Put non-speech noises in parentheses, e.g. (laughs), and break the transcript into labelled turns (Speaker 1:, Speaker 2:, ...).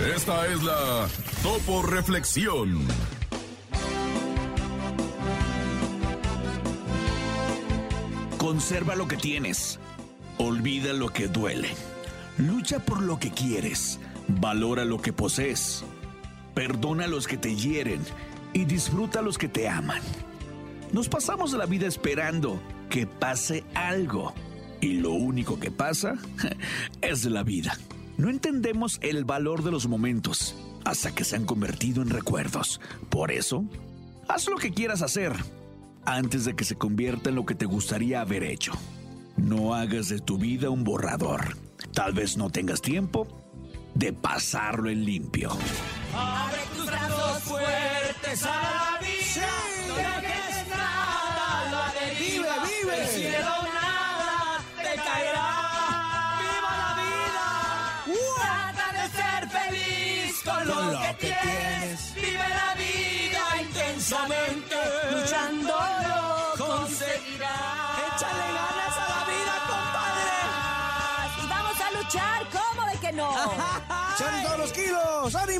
Speaker 1: Esta es la Topo Reflexión.
Speaker 2: Conserva lo que tienes. Olvida lo que duele. Lucha por lo que quieres. Valora lo que posees. Perdona a los que te hieren y disfruta a los que te aman. Nos pasamos la vida esperando que pase algo. Y lo único que pasa (laughs) es la vida. No entendemos el valor de los momentos hasta que se han convertido en recuerdos. Por eso, haz lo que quieras hacer antes de que se convierta en lo que te gustaría haber hecho. No hagas de tu vida un borrador. Tal vez no tengas tiempo de pasarlo en limpio.
Speaker 3: Abre tus brazos fuertes a la vida. No dejes nada la deriva.
Speaker 4: Vive, vive.
Speaker 3: Con lo,
Speaker 4: Con lo
Speaker 3: que,
Speaker 4: que
Speaker 3: tienes.
Speaker 4: tienes.
Speaker 3: Vive la vida intensamente. Luchando lo conseguirás.
Speaker 4: Échale ganas a la vida, compadre.
Speaker 5: Y vamos a luchar, ¿cómo de que no? (laughs)
Speaker 4: ¡Echan todos los kilos! ¡Ánimo, ánimo!